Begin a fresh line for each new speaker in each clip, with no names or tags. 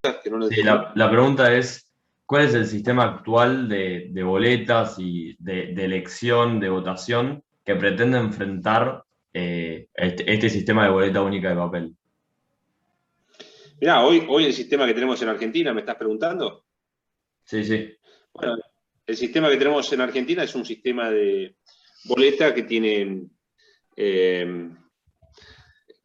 pregunta? Que no
sí, la, pregunta es, ¿cuál es el sistema actual de, boletas y de, elección, de votación, que pretende enfrentar eh, este, este, sistema de boleta única de papel?
Mirá, hoy, hoy el sistema que tenemos en Argentina, ¿me estás preguntando?
Sí, sí.
Bueno, el sistema que tenemos en Argentina es un sistema de boleta que tiene... Eh,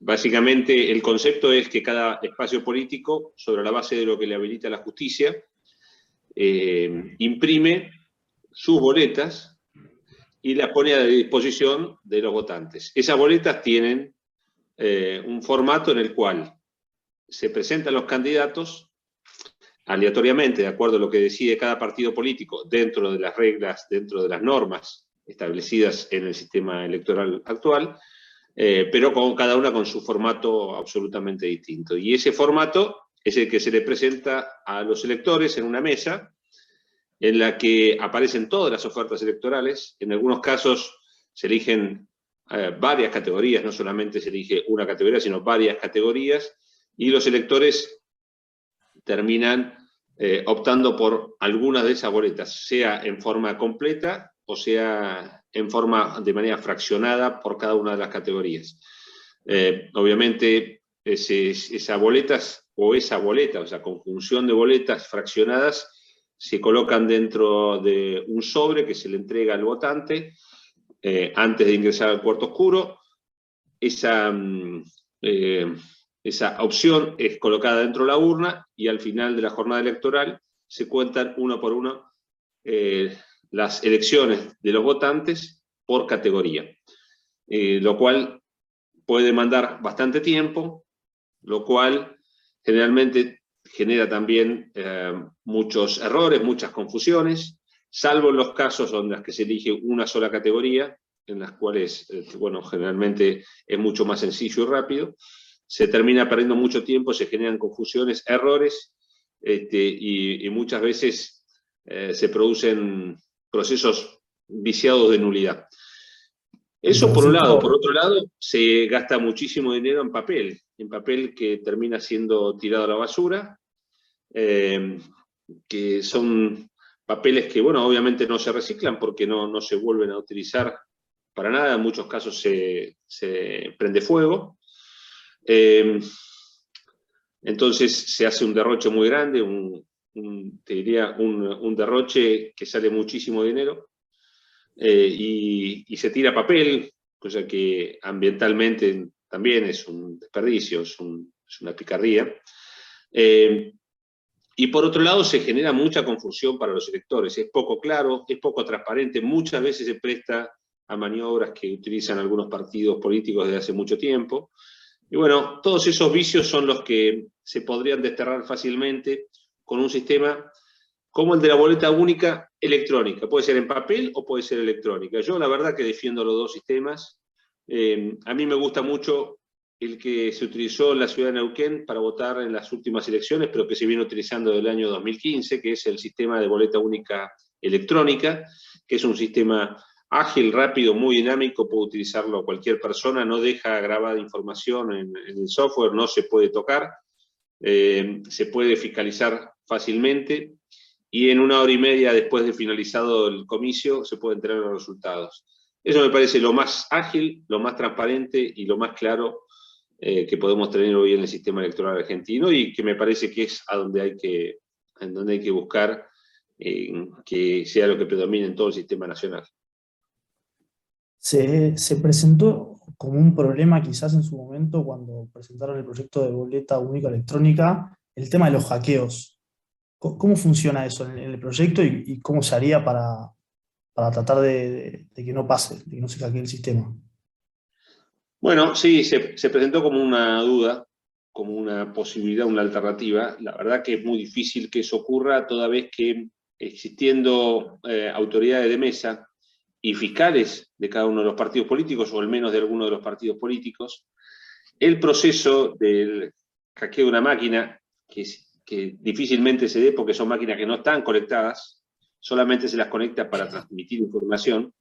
básicamente el concepto es que cada espacio político, sobre la base de lo que le habilita la justicia, eh, imprime sus boletas y las pone a disposición de los votantes. Esas boletas tienen eh, un formato en el cual se presentan los candidatos aleatoriamente, de acuerdo a lo que decide cada partido político, dentro de las reglas, dentro de las normas establecidas en el sistema electoral actual, eh, pero con cada una con su formato absolutamente distinto. Y ese formato es el que se le presenta a los electores en una mesa en la que aparecen todas las ofertas electorales. En algunos casos se eligen eh, varias categorías, no solamente se elige una categoría, sino varias categorías, y los electores terminan eh, optando por alguna de esas boletas, sea en forma completa o sea en forma de manera fraccionada por cada una de las categorías. Eh, obviamente, esas boletas o esa boleta, o sea, conjunción de boletas fraccionadas, se colocan dentro de un sobre que se le entrega al votante eh, antes de ingresar al cuarto oscuro. Esa, mm, esa opción es colocada dentro de la urna y al final de la jornada electoral se cuentan uno por uno eh, las elecciones de los votantes por categoría, eh, lo cual puede demandar bastante tiempo, lo cual generalmente genera también eh, muchos errores, muchas confusiones, salvo en los casos donde las que se elige una sola categoría, en las cuales, bueno, generalmente es mucho más sencillo y rápido, se termina perdiendo mucho tiempo, se generan confusiones, errores, este, y, muchas veces eh, se producen procesos viciados de nulidad. Eso por un lado. Por otro lado, se gasta muchísimo dinero en papel, en papel que termina siendo tirado a la basura, eh, que son papeles que, bueno, obviamente no se reciclan porque no, no se vuelven a utilizar para nada, en muchos casos se, se prende fuego, Em, entonces se hace un derroche muy grande, un, te diría un, derroche que sale muchísimo dinero eh, y, se tira papel, cosa que ambientalmente también es un desperdicio, es, una picardía. Em, y por otro lado se genera mucha confusión para los electores, es poco claro, es poco transparente, muchas veces se presta a maniobras que utilizan algunos partidos políticos desde hace mucho tiempo, y bueno, todos esos vicios son los que se podrían desterrar fácilmente con un sistema como el de la boleta única electrónica. Puede ser en papel o puede ser electrónica. Yo la verdad que defiendo los dos sistemas. Eh, a mí me gusta mucho el que se utilizó en la ciudad de Neuquén para votar en las últimas elecciones, pero que se viene utilizando desde el año 2015, que es el sistema de boleta única electrónica, que es un sistema ágil, rápido, muy dinámico, puede utilizarlo cualquier persona, no deja grabada información en, el software, no se puede tocar, eh, se puede fiscalizar fácilmente y en una hora y media después de finalizado el comicio se pueden tener los resultados. Eso me parece lo más ágil, lo más transparente y lo más claro eh, que podemos tener hoy en el sistema electoral argentino y que me parece que es a donde hay que, en donde hay que buscar eh, que sea lo que predomine en todo el sistema nacional
se, presentó como un problema quizás en su momento cuando presentaron el proyecto de boleta única electrónica, el tema de los hackeos. ¿Cómo funciona eso en el proyecto y, cómo se haría para, tratar de, que no pase, de que no se hackee el sistema?
Bueno, sí, se, presentó como una duda, como una posibilidad, una alternativa. La verdad que es muy difícil que eso ocurra toda vez que existiendo eh, autoridades de mesa y fiscales de cada uno de los partidos políticos, o al menos de alguno de los partidos políticos, el proceso del hackeo de una máquina, que, que difícilmente se dé porque son máquinas que no están conectadas, solamente se las conecta para transmitir información.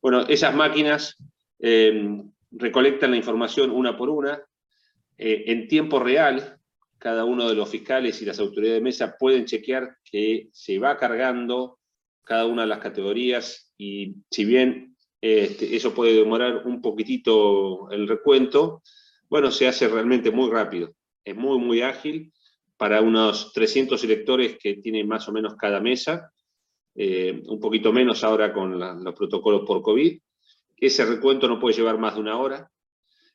Bueno, esas máquinas eh, recolectan la información una por una, eh, en tiempo real, cada uno de los fiscales y las autoridades de mesa pueden chequear que se va cargando cada una de las categorías y si bien este, eso puede demorar un poquitito el recuento, bueno, se hace realmente muy rápido, es muy, muy ágil para unos 300 electores que tiene más o menos cada mesa, eh, un poquito menos ahora con los protocolos por COVID. Ese recuento no puede llevar más de una hora.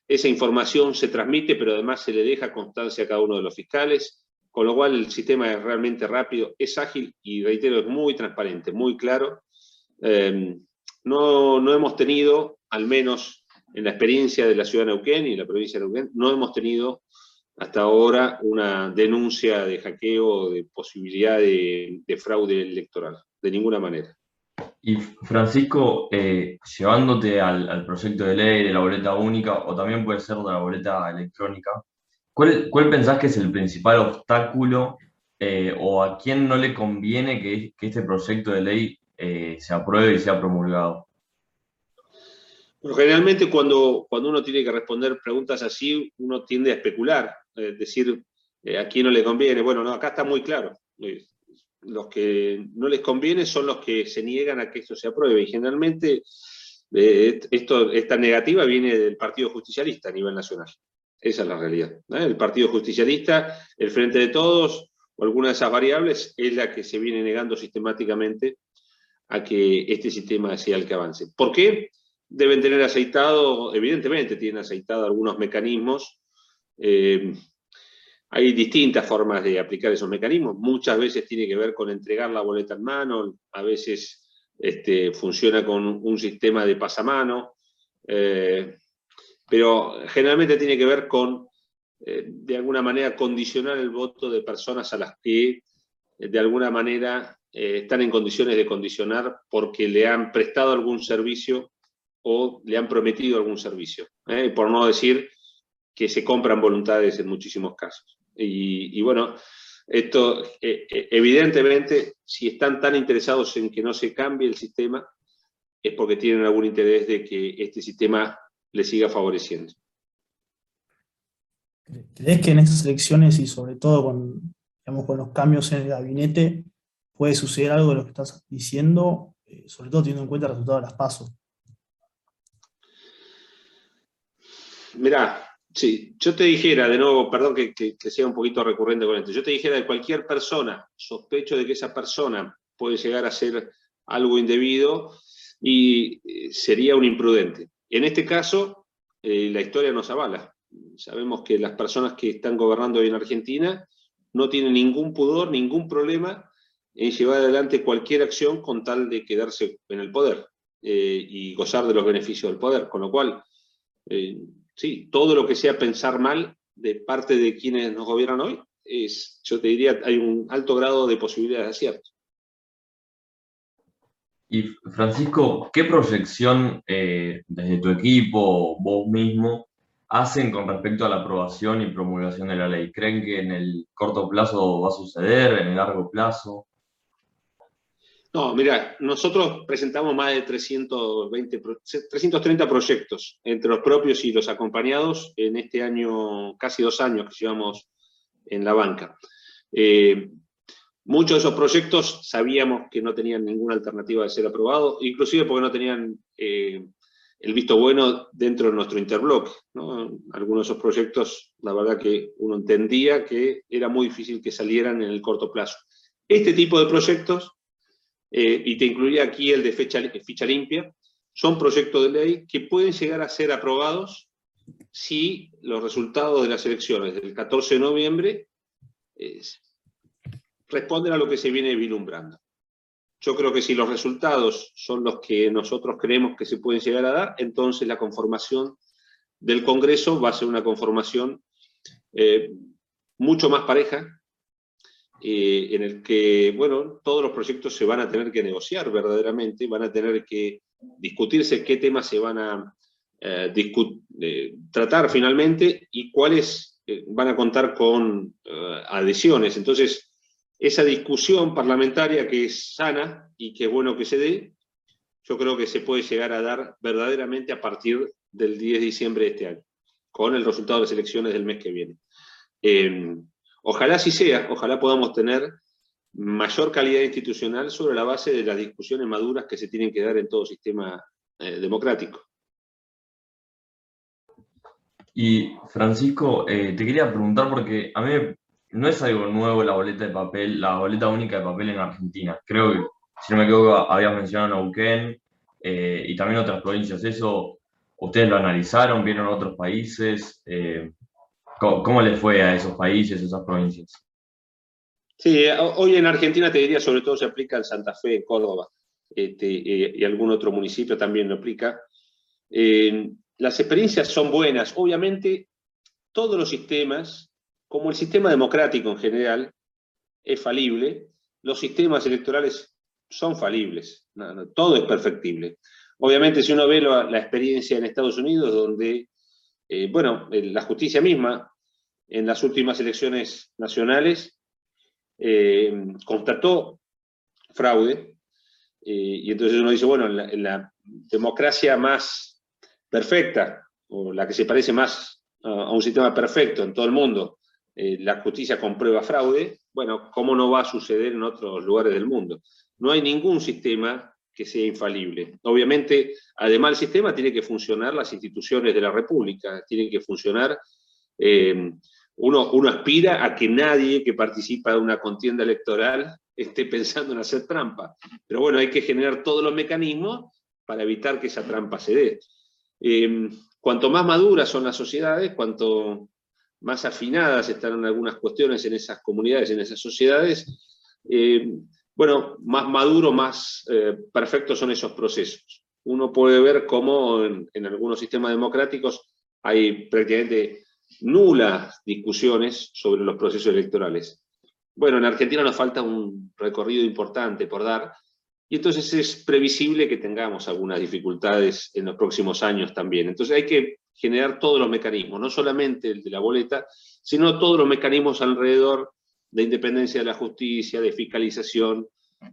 Esa información se transmite, pero además se le deja constancia a cada uno de los fiscales, con lo cual el sistema es realmente rápido, es ágil y, reitero, es muy transparente, muy claro. Eh, no, no hemos tenido, al menos en la experiencia de la ciudad de Neuquén y la provincia de Neuquén, no hemos tenido hasta ahora una denuncia de hackeo de posibilidad de, fraude electoral, de ninguna manera.
Y Francisco, eh, llevándote al, proyecto de ley de la boleta única, o también puede ser de la boleta electrónica, ¿cuál, cuál pensás que es el principal obstáculo eh, o a quién no le conviene que, que este proyecto de ley eh, se apruebe y sea promulgado?
Bueno, generalmente cuando, cuando uno tiene que responder preguntas así, uno tiende a especular, es decir, eh, a quién no le conviene. Bueno, no, acá está muy claro. Los que no les conviene son los que se niegan a que esto se apruebe. Y generalmente eh, esta negativa viene del Partido Justicialista a nivel nacional. Esa es la realidad. El Partido Justicialista, el Frente de Todos, o alguna de esas variables, es la que se viene negando sistemáticamente a que este sistema sea el que avance. ¿Por qué? Deben tener aceitado, evidentemente tienen aceitado algunos mecanismos. Eh, hay distintas formas de aplicar esos mecanismos. Muchas veces tiene que ver con entregar la boleta en mano, a veces este, funciona con un sistema de pasamano, eh, pero generalmente tiene que ver con, eh, de alguna manera, condicionar el voto de personas a las que, de alguna manera, eh, están en condiciones de condicionar porque le han prestado algún servicio o le han prometido algún servicio, ¿eh? por no decir que se compran voluntades en muchísimos casos. Y, bueno, esto eh, evidentemente, si están tan interesados en que no se cambie el sistema, es porque tienen algún interés de que este sistema le siga favoreciendo.
¿Crees que en estas elecciones y sobre todo con, con los cambios en el gabinete puede suceder algo de lo que estás diciendo, eh, sobre todo teniendo en cuenta el resultado de las pasos.
Mirá, sí, yo te dijera, de nuevo, perdón que, sea un poquito recurrente con esto, yo te dijera de cualquier persona, sospecho de que esa persona puede llegar a hacer algo indebido y eh, sería un imprudente. En este caso, eh, la historia nos avala. Sabemos que las personas que están gobernando hoy en Argentina no tienen ningún pudor, ningún problema en llevar adelante cualquier acción con tal de quedarse en el poder eh, y gozar de los beneficios del poder. Con lo cual, sí, todo lo que sea pensar mal de parte de quienes nos gobiernan hoy, es, yo te diría, hay un alto grado de posibilidades de acierto.
Y Francisco, ¿qué proyección eh, desde tu equipo, vos mismo, hacen con respecto a la aprobación y promulgación de la ley? ¿Creen que en el corto plazo va a suceder, en el largo plazo?
No, mira, nosotros presentamos más de 320, 330 proyectos, entre los propios y los acompañados, en este año, casi dos años que llevamos en la banca. Eh, muchos de esos proyectos sabíamos que no tenían ninguna alternativa de ser aprobados, inclusive porque no tenían eh, el visto bueno dentro de nuestro interbloque. Algunos de esos proyectos, la verdad que uno entendía que era muy difícil que salieran en el corto plazo. Este tipo de proyectos eh, y te incluiría aquí el de fecha, ficha limpia, son proyectos de ley que pueden llegar a ser aprobados si los resultados de las elecciones del 14 de noviembre responden a lo que se viene vislumbrando. Yo creo que si los resultados son los que nosotros creemos que se pueden llegar a dar, entonces la conformación del Congreso va a ser una conformación eh, mucho más pareja, eh, en el que, bueno, todos los proyectos se van a tener que negociar verdaderamente, van a tener que discutirse qué temas se van a eh, eh, tratar finalmente y cuáles van a contar con adhesiones. Entonces, esa discusión parlamentaria que es sana y que es bueno que se dé, yo creo que se puede llegar a dar verdaderamente a partir del 10 de diciembre de este año, con el resultado de las elecciones del mes que viene. Ojalá así sea, ojalá podamos tener mayor calidad institucional sobre la base de las discusiones maduras que se tienen que dar en todo sistema eh, democrático.
Y Francisco, eh, te quería preguntar porque a mí no es algo nuevo la boleta de papel, la boleta única de papel en Argentina. Creo que, si no me equivoco, habías mencionado Neuquén eh, y también otras provincias. ¿Eso ustedes lo analizaron? ¿Vieron otros países? ¿Cómo, ¿Cómo les fue a esos países, a esas provincias?
Sí, hoy en Argentina te diría sobre todo se aplica en Santa Fe, en Córdoba, este, eh, y algún otro municipio también lo aplica. las experiencias son buenas. Obviamente, todos los sistemas, como el sistema democrático en general, es falible, los sistemas electorales son falibles, todo es perfectible. Obviamente, si uno ve la, experiencia en Estados Unidos, donde, eh, bueno, la justicia misma, en las últimas elecciones nacionales, eh, constató fraude, eh, y entonces uno dice, bueno, en la, democracia más perfecta, o la que se parece más a, un sistema perfecto en todo el mundo, eh, la justicia comprueba fraude, bueno, ¿cómo no va a suceder en otros lugares del mundo? No hay ningún sistema que sea infalible. Obviamente, además del sistema, tiene que funcionar las instituciones de la República, tienen que funcionar uno, aspira a que nadie que participa de una contienda electoral esté pensando en hacer trampa. Pero bueno, hay que generar todos los mecanismos para evitar que esa trampa se dé. Em, cuanto más maduras son las sociedades, cuanto más afinadas están en algunas cuestiones en esas comunidades, en esas sociedades, em, bueno, más maduros, más eh, perfectos son esos procesos. Uno puede ver cómo en, en algunos sistemas democráticos hay prácticamente nulas discusiones sobre los procesos electorales. Bueno, en Argentina nos falta un recorrido importante por dar, y entonces es previsible que tengamos algunas dificultades en los próximos años también. Entonces hay que generar todos los mecanismos, no solamente el de la boleta, sino todos los mecanismos alrededor de independencia de la justicia, de fiscalización,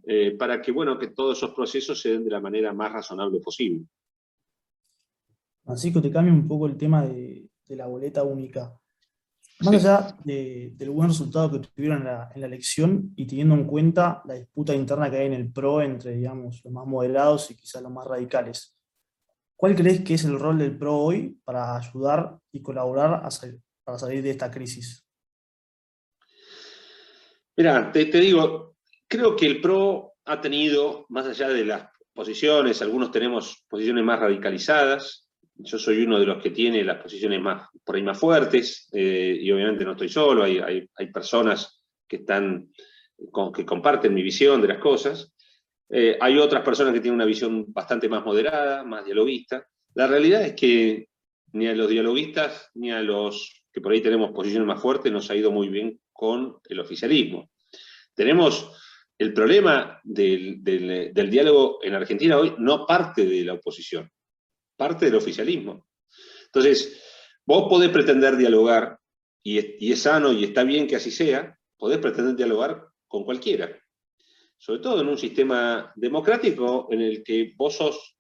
eh, para que, bueno, que todos esos procesos se den de la manera más razonable posible.
Francisco, te cambio un poco el tema de, de la boleta única. Más allá del buen resultado que tuvieron en la, elección y teniendo en cuenta la disputa interna que hay en el PRO entre, digamos, los más moderados y quizás los más radicales, ¿cuál crees que es el rol del PRO hoy para ayudar y colaborar a para salir de esta crisis?
Mira, te, te digo, creo que el PRO ha tenido, más allá de las posiciones, algunos tenemos posiciones más radicalizadas, yo soy uno de los que tiene las posiciones más, por ahí más fuertes, eh, y obviamente no estoy solo, hay, hay, personas que, están, que comparten mi visión de las cosas. Eh, hay otras personas que tienen una visión bastante más moderada, más dialoguista. La realidad es que ni a los dialoguistas ni a los que por ahí tenemos posiciones más fuertes nos ha ido muy bien con el oficialismo. Tenemos el problema del, del diálogo en Argentina hoy, no parte de la oposición parte del oficialismo. Entonces, vos podés pretender dialogar, y es, sano y está bien que así sea, podés pretender dialogar con cualquiera. Sobre todo en un sistema democrático en el que vos sos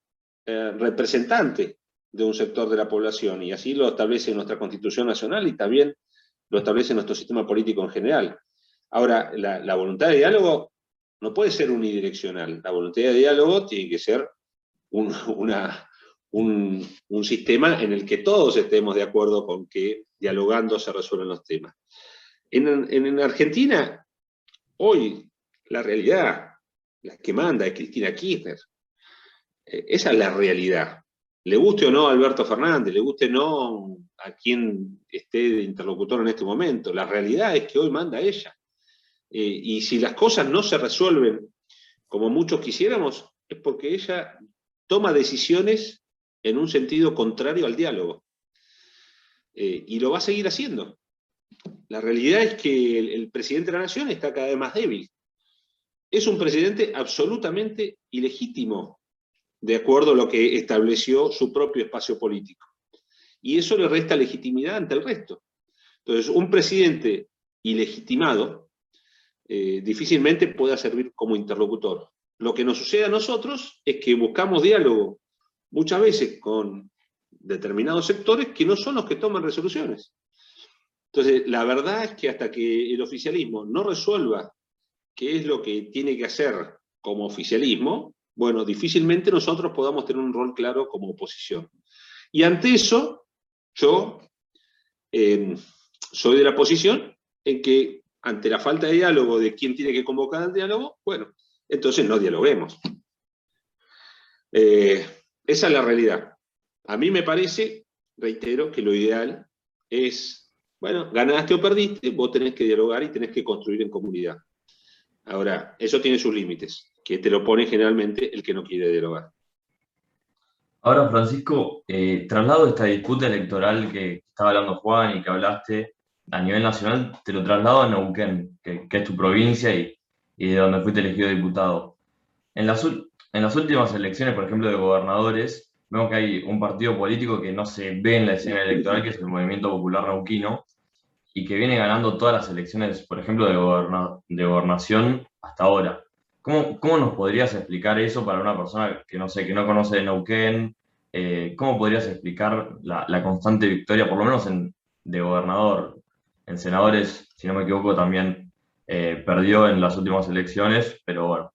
eh, representante de un sector de la población, y así lo establece nuestra Constitución Nacional y también lo establece nuestro sistema político en general. Ahora, la voluntad de diálogo no puede ser unidireccional. La voluntad de diálogo tiene que ser una, un, sistema en el que todos estemos de acuerdo con que dialogando se resuelven los temas. En, Argentina, hoy, la realidad, la que manda es Cristina Kirchner. Eh, esa es la realidad. Le guste o no a Alberto Fernández, le guste o no a quien esté de interlocutor en este momento, la realidad es que hoy manda ella. Eh, y si las cosas no se resuelven como muchos quisiéramos, es porque ella toma decisiones en un sentido contrario al diálogo. Eh, y lo va a seguir haciendo. La realidad es que el, presidente de la Nación está cada vez más débil. Es un presidente absolutamente ilegítimo, de acuerdo a lo que estableció su propio espacio político. Y eso le resta legitimidad ante el resto. Entonces, un presidente ilegitimado eh, difícilmente pueda servir como interlocutor. Lo que nos sucede a nosotros es que buscamos diálogo muchas veces con determinados sectores que no son los que toman resoluciones. Entonces, la verdad es que hasta que el oficialismo no resuelva qué es lo que tiene que hacer como oficialismo, bueno, difícilmente nosotros podamos tener un rol claro como oposición. Y ante eso, yo eh, soy de la posición en que ante la falta de diálogo de quién tiene que convocar al diálogo, bueno, entonces no dialoguemos. Eh, esa es la realidad. A mí me parece, reitero, que lo ideal es, bueno, ganaste o perdiste, vos tenés que dialogar y tenés que construir en comunidad. Ahora, eso tiene sus límites, que te lo pone generalmente el que no quiere dialogar.
Ahora, Francisco, eh, traslado esta disputa electoral que estaba hablando Juan y que hablaste a nivel nacional, te lo traslado a Neuquén, que, es tu provincia y, de donde fuiste elegido diputado. En las, en las últimas elecciones, por ejemplo, de gobernadores, vemos que hay un partido político que no se ve en la escena electoral, que es el Movimiento Popular Neuquino, y que viene ganando todas las elecciones, por ejemplo, de, gobernación hasta ahora. ¿Cómo, ¿Cómo, nos podrías explicar eso para una persona que no sé, que no conoce de Neuquén? Eh, ¿Cómo podrías explicar la, constante victoria, por lo menos en, de gobernador? En senadores, si no me equivoco, también eh, perdió en las últimas elecciones, pero bueno,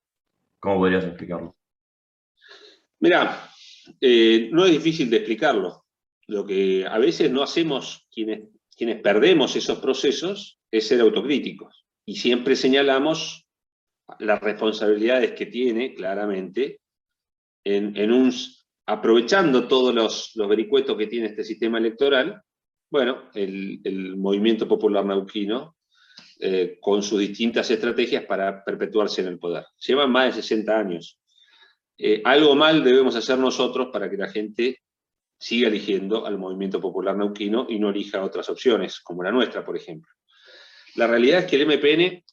¿cómo podrías explicarlo?
Mira, eh, no es difícil de explicarlo. Lo que a veces no hacemos quienes, quienes perdemos esos procesos es ser autocríticos. Y siempre señalamos las responsabilidades que tiene, claramente, en, aprovechando todos los, los, vericuetos que tiene este sistema electoral, bueno, el, movimiento popular nauquino, eh, con sus distintas estrategias para perpetuarse en el poder. Llevan más de 60 años. Eh, algo mal debemos hacer nosotros para que la gente siga eligiendo al movimiento popular nauquino y no elija otras opciones, como la nuestra, por ejemplo. La realidad es que el MPN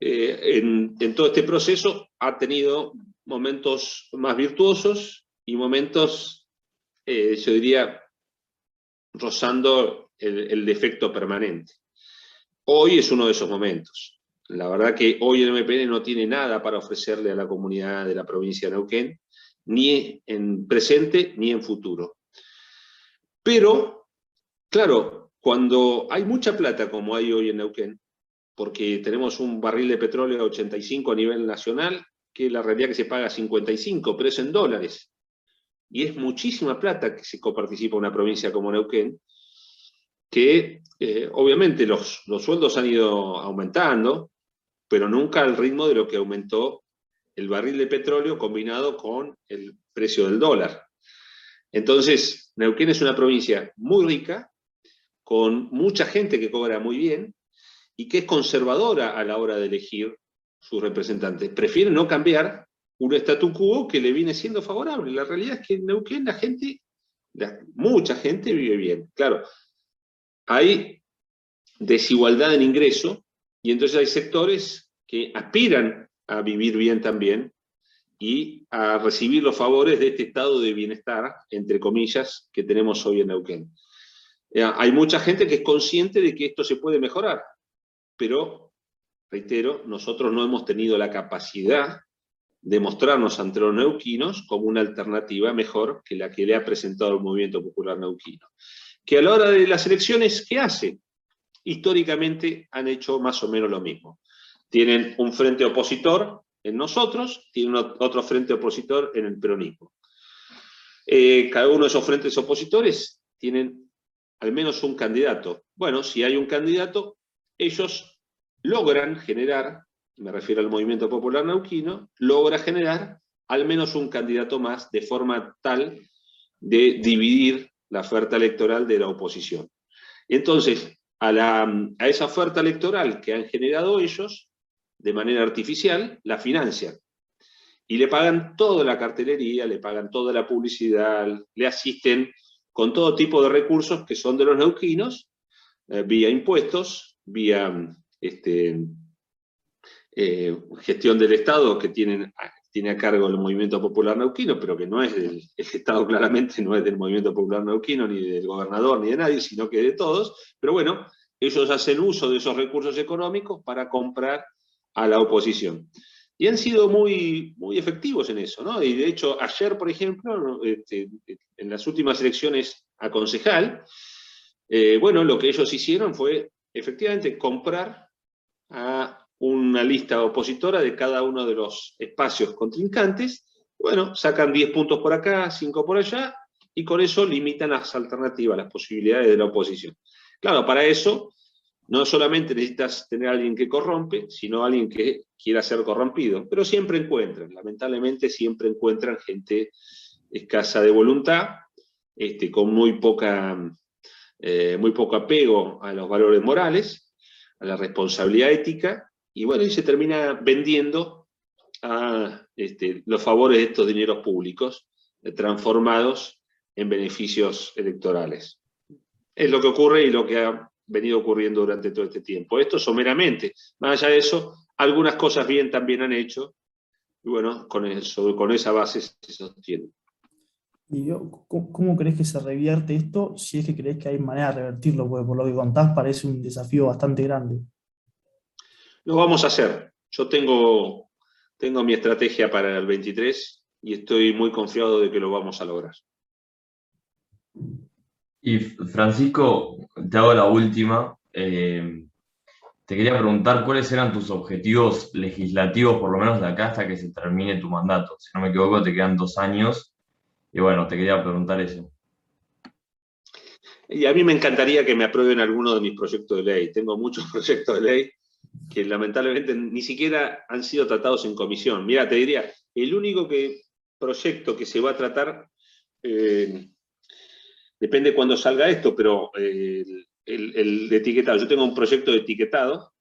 eh, en, todo este proceso ha tenido momentos más virtuosos y momentos, eh, yo diría, rozando el, defecto permanente. Hoy es uno de esos momentos. La verdad que hoy el MPN no tiene nada para ofrecerle a la comunidad de la provincia de Neuquén, ni en presente ni en futuro. Pero, claro, cuando hay mucha plata como hay hoy en Neuquén, porque tenemos un barril de petróleo a 85 a nivel nacional, que la realidad que se paga 55, pero es en dólares. Y es muchísima plata que se coparticipa una provincia como Neuquén, que eh, obviamente los, los sueldos han ido aumentando, pero nunca al ritmo de lo que aumentó el barril de petróleo combinado con el precio del dólar. Entonces, Neuquén es una provincia muy rica, con mucha gente que cobra muy bien, y que es conservadora a la hora de elegir sus representantes. Prefiere no cambiar un statu quo que le viene siendo favorable. La realidad es que en Neuquén la gente, mucha gente vive bien. Claro, hay desigualdad en ingreso y entonces hay sectores que aspiran a vivir bien también y a recibir los favores de este estado de bienestar, entre comillas, que tenemos hoy en Neuquén. Eh, hay mucha gente que es consciente de que esto se puede mejorar pero, reitero, nosotros no hemos tenido la capacidad de mostrarnos ante los neuquinos como una alternativa mejor que la que le ha presentado el Movimiento Popular Neuquino. Que a la hora de las elecciones, ¿qué hace? Históricamente han hecho más o menos lo mismo. Tienen un frente opositor en nosotros, tienen otro frente opositor en el peronismo. Eh, cada uno de esos frentes opositores tienen al menos un candidato. Bueno, si hay un candidato, ellos logran generar, me refiero al movimiento popular nauquino, logra generar al menos un candidato más de forma tal de dividir la oferta electoral de la oposición. Entonces, a, esa oferta electoral que han generado ellos, de manera artificial, la financian. Y le pagan toda la cartelería, le pagan toda la publicidad, le asisten con todo tipo de recursos que son de los neuquinos, eh, vía impuestos, vía este, eh, gestión del Estado que tienen, tiene a cargo el Movimiento Popular Neuquino, pero que no es del el Estado claramente, no es del Movimiento Popular Neuquino, ni del gobernador, ni de nadie, sino que de todos. Pero bueno, ellos hacen uso de esos recursos económicos para comprar a la oposición. Y han sido muy, muy efectivos en eso, ¿no? Y de hecho, ayer, por ejemplo, este, en las últimas elecciones a concejal, Eh, bueno, lo que ellos hicieron fue efectivamente comprar a una lista opositora de cada uno de los espacios contrincantes. Bueno, sacan 10 puntos por acá, 5 por allá, y con eso limitan las alternativas, las posibilidades de la oposición. Claro, para eso no solamente necesitas tener a alguien que corrompe, sino alguien que quiera ser corrompido, pero siempre encuentran, lamentablemente siempre encuentran gente escasa de voluntad, este, con muy, poca, eh, muy poco apego a los valores morales, a la responsabilidad ética, y bueno, y se termina vendiendo este, los favores de estos dineros públicos, eh, transformados en beneficios electorales. Es lo que ocurre y lo que ha venido ocurriendo durante todo este tiempo. Esto someramente. Más allá de eso, algunas cosas bien también han hecho, y bueno, con, eso, con esa base se sostiene.
¿Y cómo, crees que se revierte esto? Si es que crees que hay manera de revertirlo, porque por lo que contás parece un desafío bastante grande.
Lo vamos a hacer. Yo tengo, tengo mi estrategia para el 23 y estoy muy confiado de que lo vamos a lograr.
Y Francisco, te hago la última. Eh, te quería preguntar cuáles eran tus objetivos legislativos, por lo menos de acá hasta que se termine tu mandato. Si no me equivoco, te quedan dos años. Y bueno, te quería preguntar eso.
Y a mí me encantaría que me aprueben alguno de mis proyectos de ley. Tengo muchos proyectos de ley que lamentablemente ni siquiera han sido tratados en comisión. Mira, te diría, el único que, proyecto que se va a tratar eh, depende cuándo salga esto, pero eh, el, etiquetado, yo tengo un proyecto de etiquetado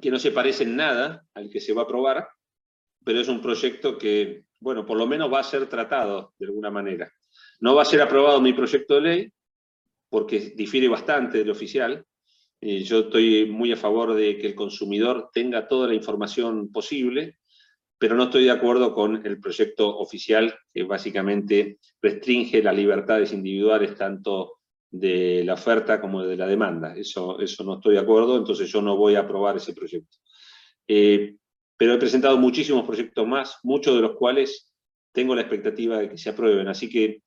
que no se parece en nada al que se va a aprobar, pero es un proyecto que, bueno, por lo menos va a ser tratado de alguna manera. No va a ser aprobado mi proyecto de ley, porque difiere bastante del oficial. Eh, yo estoy muy a favor de que el consumidor tenga toda la información posible, pero no estoy de acuerdo con el proyecto oficial que básicamente restringe las libertades individuales tanto de la oferta como de la demanda. Eso, eso no estoy de acuerdo, entonces yo no voy a aprobar ese proyecto. Eh, pero he presentado muchísimos proyectos más, muchos de los cuales tengo la expectativa de que se aprueben. Así que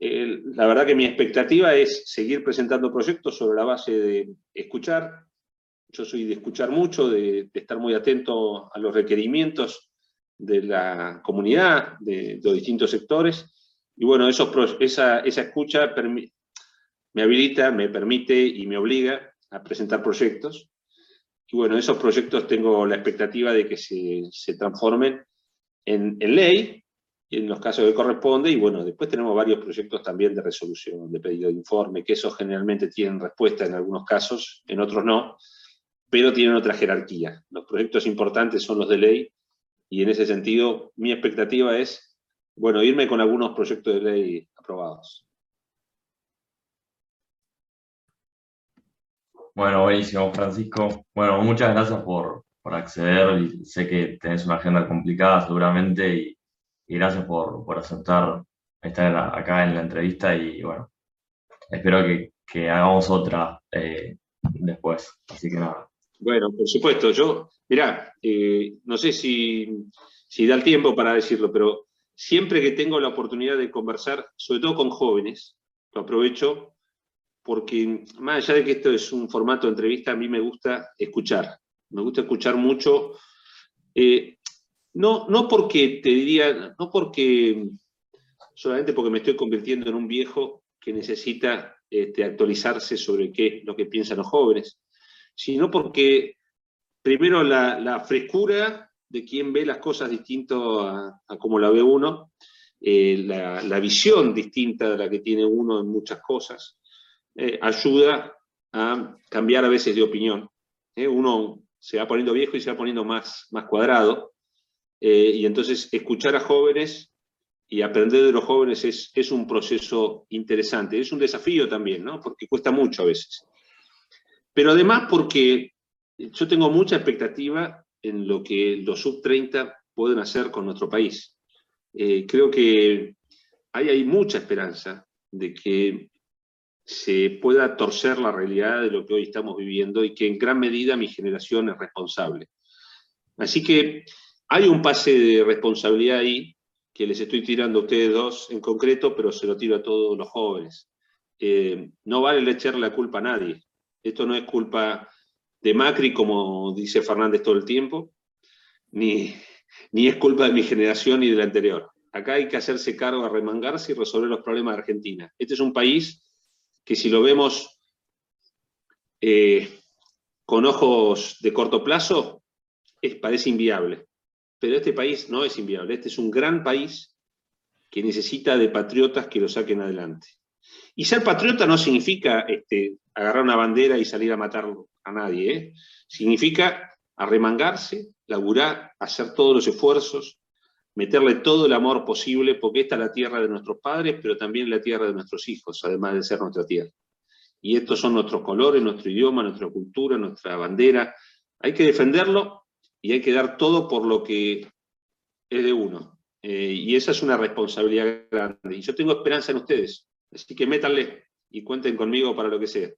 eh, la verdad que mi expectativa es seguir presentando proyectos sobre la base de escuchar. Yo soy de escuchar mucho, de, de estar muy atento a los requerimientos de la comunidad, de, los distintos sectores. Y bueno, esa, esa escucha me habilita, me permite y me obliga a presentar proyectos. Y bueno, esos proyectos tengo la expectativa de que se, se transformen en, en, ley, en los casos que corresponde, y bueno, después tenemos varios proyectos también de resolución, de pedido de informe, que esos generalmente tienen respuesta en algunos casos, en otros no, pero tienen otra jerarquía. Los proyectos importantes son los de ley, y en ese sentido, mi expectativa es, bueno, irme con algunos proyectos de ley aprobados.
Bueno, buenísimo, Francisco. Bueno, muchas gracias por, acceder. Y sé que tenés una agenda complicada seguramente y, gracias por, aceptar estar acá en la entrevista y bueno, espero que, hagamos otra eh, después. Así que nada.
Bueno, por supuesto, yo, mirá, eh, no sé si, da el tiempo para decirlo, pero siempre que tengo la oportunidad de conversar, sobre todo con jóvenes, lo aprovecho porque más allá de que esto es un formato de entrevista, a mí me gusta escuchar, me gusta escuchar mucho, eh, no, no porque te diría, no porque, solamente porque me estoy convirtiendo en un viejo que necesita este, actualizarse sobre qué lo que piensan los jóvenes, sino porque, primero, la, frescura de quien ve las cosas distinto a, como la ve uno, eh, la, visión distinta de la que tiene uno en muchas cosas, eh, ayuda a cambiar a veces de opinión. Eh, uno se va poniendo viejo y se va poniendo más, más cuadrado, y entonces escuchar a jóvenes y aprender de los jóvenes es, es, un proceso interesante, es un desafío también, ¿no? porque cuesta mucho a veces. Pero además porque yo tengo mucha expectativa en lo que los sub-30 pueden hacer con nuestro país. Eh, creo que hay, hay mucha esperanza de que se pueda torcer la realidad de lo que hoy estamos viviendo y que en gran medida mi generación es responsable. Así que hay un pase de responsabilidad ahí que les estoy tirando a ustedes dos en concreto, pero se lo tiro a todos los jóvenes. eh, no vale echarle la culpa a nadie. Esto no es culpa de Macri, como dice Fernández todo el tiempo, ni, ni es culpa de mi generación ni de la anterior. Acá hay que hacerse cargo, arremangarse y resolver los problemas de Argentina. Este es un país que si lo vemos eh, con ojos de corto plazo, es, parece inviable. Pero este país no es inviable. Este es un gran país que necesita de patriotas que lo saquen adelante. Y ser patriota no significa este, agarrar una bandera y salir a matar a nadie. ¿eh? Significa arremangarse, laburar, hacer todos los esfuerzos, meterle todo el amor posible, porque esta es la tierra de nuestros padres, pero también la tierra de nuestros hijos, además de ser nuestra tierra. Y estos son nuestros colores, nuestro idioma, nuestra cultura, nuestra bandera. Hay que defenderlo y hay que dar todo por lo que es de uno. Eh, y esa es una responsabilidad grande. Y yo tengo esperanza en ustedes. Así que métanle y cuenten conmigo para lo que sea.